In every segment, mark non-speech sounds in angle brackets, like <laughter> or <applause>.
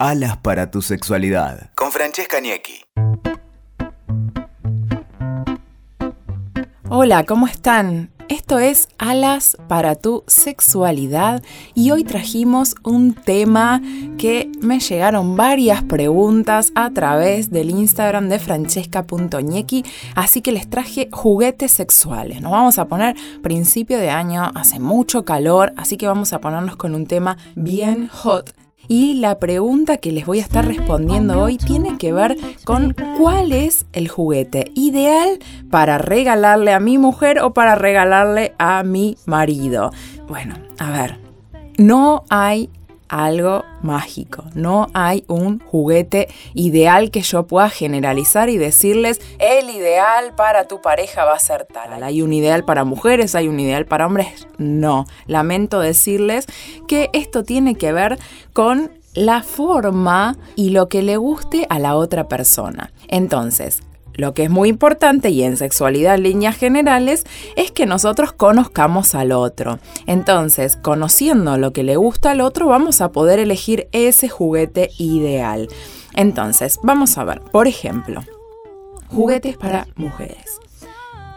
Alas para tu sexualidad. Con Francesca Niecki. Hola, ¿cómo están? Esto es Alas para tu sexualidad y hoy trajimos un tema que me llegaron varias preguntas a través del Instagram de francesca.ñequi, así que les traje juguetes sexuales. Nos vamos a poner principio de año, hace mucho calor, así que vamos a ponernos con un tema bien hot y la pregunta que les voy a estar respondiendo hoy tiene que ver con cuál es el juguete ideal para regalarle a mi mujer o para regalarle a mi marido. Bueno, a ver, no hay algo mágico. No hay un juguete ideal que yo pueda generalizar y decirles, el ideal para tu pareja va a ser tal. Hay un ideal para mujeres, hay un ideal para hombres. No, lamento decirles que esto tiene que ver con la forma y lo que le guste a la otra persona. Entonces, lo que es muy importante y en sexualidad en líneas generales es que nosotros conozcamos al otro. Entonces, conociendo lo que le gusta al otro, vamos a poder elegir ese juguete ideal. Entonces, vamos a ver, por ejemplo, juguetes para mujeres.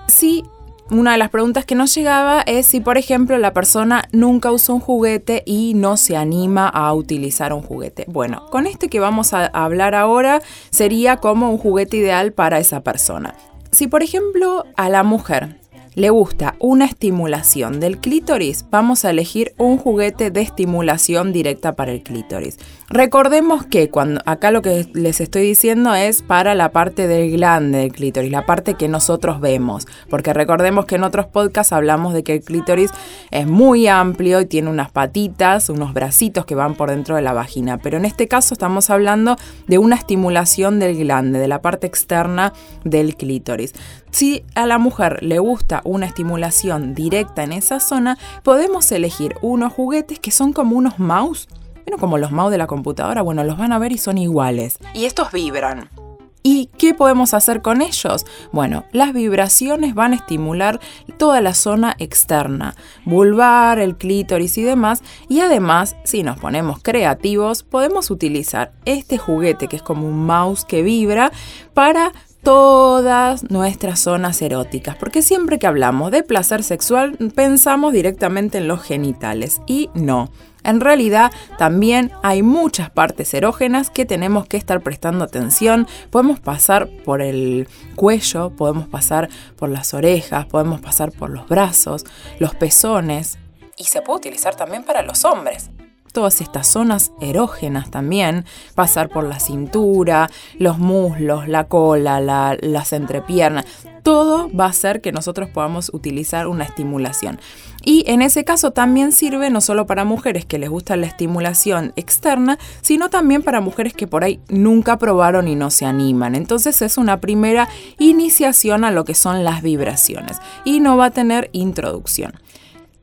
Si una de las preguntas que nos llegaba es si, por ejemplo, la persona nunca usó un juguete y no se anima a utilizar un juguete. Bueno, con este que vamos a hablar ahora sería como un juguete ideal para esa persona. Si, por ejemplo, a la mujer le gusta una estimulación del clítoris, vamos a elegir un juguete de estimulación directa para el clítoris. Recordemos que cuando acá lo que les estoy diciendo es para la parte del glande del clítoris, la parte que nosotros vemos, porque recordemos que en otros podcasts hablamos de que el clítoris es muy amplio y tiene unas patitas, unos bracitos que van por dentro de la vagina, pero en este caso estamos hablando de una estimulación del glande, de la parte externa del clítoris. Si a la mujer le gusta una estimulación directa en esa zona, podemos elegir unos juguetes que son como unos mouse. Bueno, como los mouse de la computadora, bueno, los van a ver y son iguales. Y estos vibran. ¿Y qué podemos hacer con ellos? Bueno, las vibraciones van a estimular toda la zona externa, vulvar, el clítoris y demás. Y además, si nos ponemos creativos, podemos utilizar este juguete que es como un mouse que vibra para todas nuestras zonas eróticas, porque siempre que hablamos de placer sexual pensamos directamente en los genitales y no. En realidad también hay muchas partes erógenas que tenemos que estar prestando atención. Podemos pasar por el cuello, podemos pasar por las orejas, podemos pasar por los brazos, los pezones. Y se puede utilizar también para los hombres todas estas zonas erógenas también, pasar por la cintura, los muslos, la cola, las entrepiernas, todo va a hacer que nosotros podamos utilizar una estimulación. Y en ese caso también sirve no solo para mujeres que les gusta la estimulación externa, sino también para mujeres que por ahí nunca probaron y no se animan. Entonces es una primera iniciación a lo que son las vibraciones y no va a tener introducción.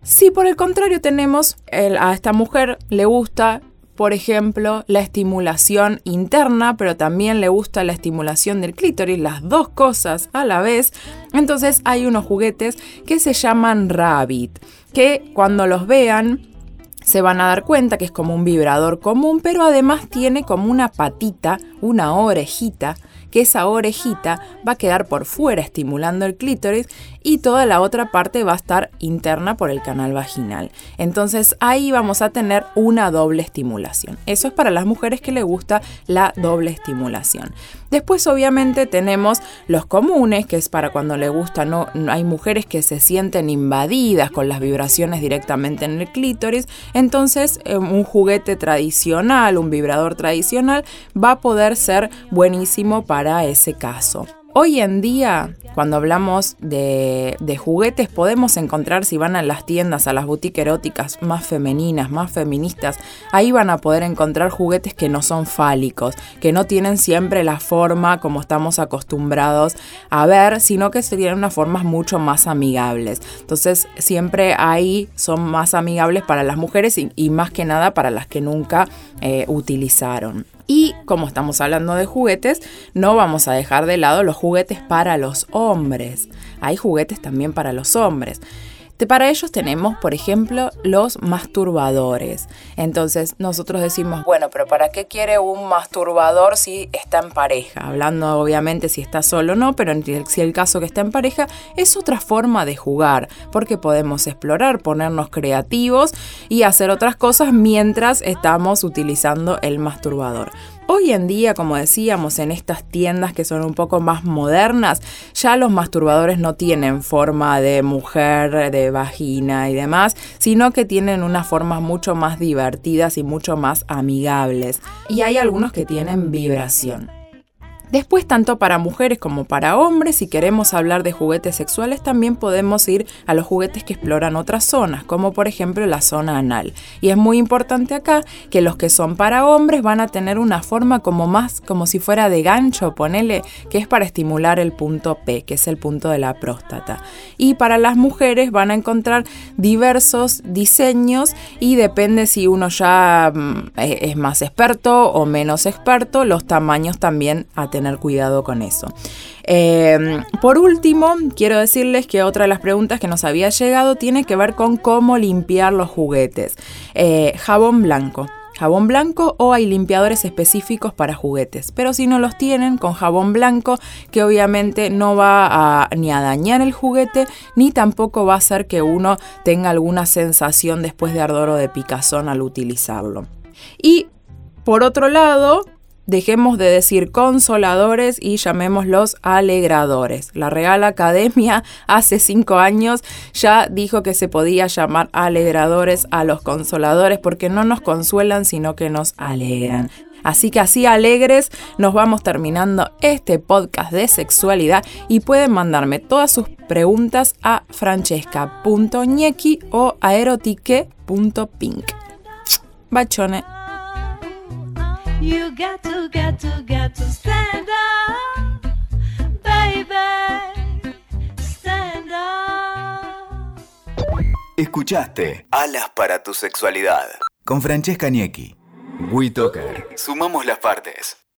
Si por el contrario tenemos a esta mujer le gusta, por ejemplo, la estimulación interna, pero también le gusta la estimulación del clítoris, las dos cosas a la vez, entonces hay unos juguetes que se llaman Rabbit, que cuando los vean se van a dar cuenta que es como un vibrador común, pero además tiene como una patita, una orejita, que esa orejita va a quedar por fuera estimulando el clítoris y toda la otra parte va a estar interna por el canal vaginal. Entonces ahí vamos a tener una doble estimulación. Eso es para las mujeres que les gusta la doble estimulación. Después obviamente tenemos los comunes, que es para cuando le gusta, no, hay mujeres que se sienten invadidas con las vibraciones directamente en el clítoris, entonces eh, un juguete tradicional, un vibrador tradicional va a poder ser buenísimo para ese caso. Hoy en día, cuando hablamos de, juguetes, podemos encontrar, si van a las tiendas, a las boutiques eróticas más femeninas, más feministas, ahí van a poder encontrar juguetes que no son fálicos, que no tienen siempre la forma como estamos acostumbrados a ver, sino que serían unas formas mucho más amigables. Entonces, siempre ahí son más amigables para las mujeres y, más que nada para las que nunca eh, utilizaron. Y como estamos hablando de juguetes, no vamos a dejar de lado los juguetes para los hombres. Hay juguetes también para los hombres. Para ellos tenemos, por ejemplo, los masturbadores. Entonces nosotros decimos, bueno, pero ¿para qué quiere un masturbador si está en pareja? Hablando obviamente si está solo o no, pero si el caso que está en pareja es otra forma de jugar, porque podemos explorar, ponernos creativos y hacer otras cosas mientras estamos utilizando el masturbador. Hoy en día, como decíamos, en estas tiendas que son un poco más modernas, ya los masturbadores no tienen forma de mujer, de vagina y demás, sino que tienen unas formas mucho más divertidas y mucho más amigables. Y hay algunos que tienen vibración. Después, tanto para mujeres como para hombres, si queremos hablar de juguetes sexuales, también podemos ir a los juguetes que exploran otras zonas, como por ejemplo la zona anal. Y es muy importante acá que los que son para hombres van a tener una forma como más, como si fuera de gancho, ponele, que es para estimular el punto P, que es el punto de la próstata. Y para las mujeres van a encontrar diversos diseños y depende si uno ya mm, es más experto o menos experto, los tamaños también a tener cuidado con eso. Eh, por último, quiero decirles que otra de las preguntas que nos había llegado tiene que ver con cómo limpiar los juguetes. Eh, jabón blanco jabón blanco o hay limpiadores específicos para juguetes. Pero si no los tienen, con jabón blanco, que obviamente no va ni a dañar el juguete, ni tampoco va a hacer que uno tenga alguna sensación después de ardor o de picazón al utilizarlo. Y por otro lado, Dejemos de decir consoladores y llamémoslos alegradores. La Real Academia <laughs> hace cinco años ya dijo que se podía llamar alegradores a los consoladores porque no nos consuelan sino que nos alegran. Así que así alegres nos vamos terminando este podcast de sexualidad y pueden mandarme todas sus preguntas a francesca.ñequi o aerotique.pink. Bachone. You got to, got to, got to stand up, baby. Stand up. Escuchaste Alas para tu sexualidad con Francesca Niecki. WeToker. Sumamos las partes.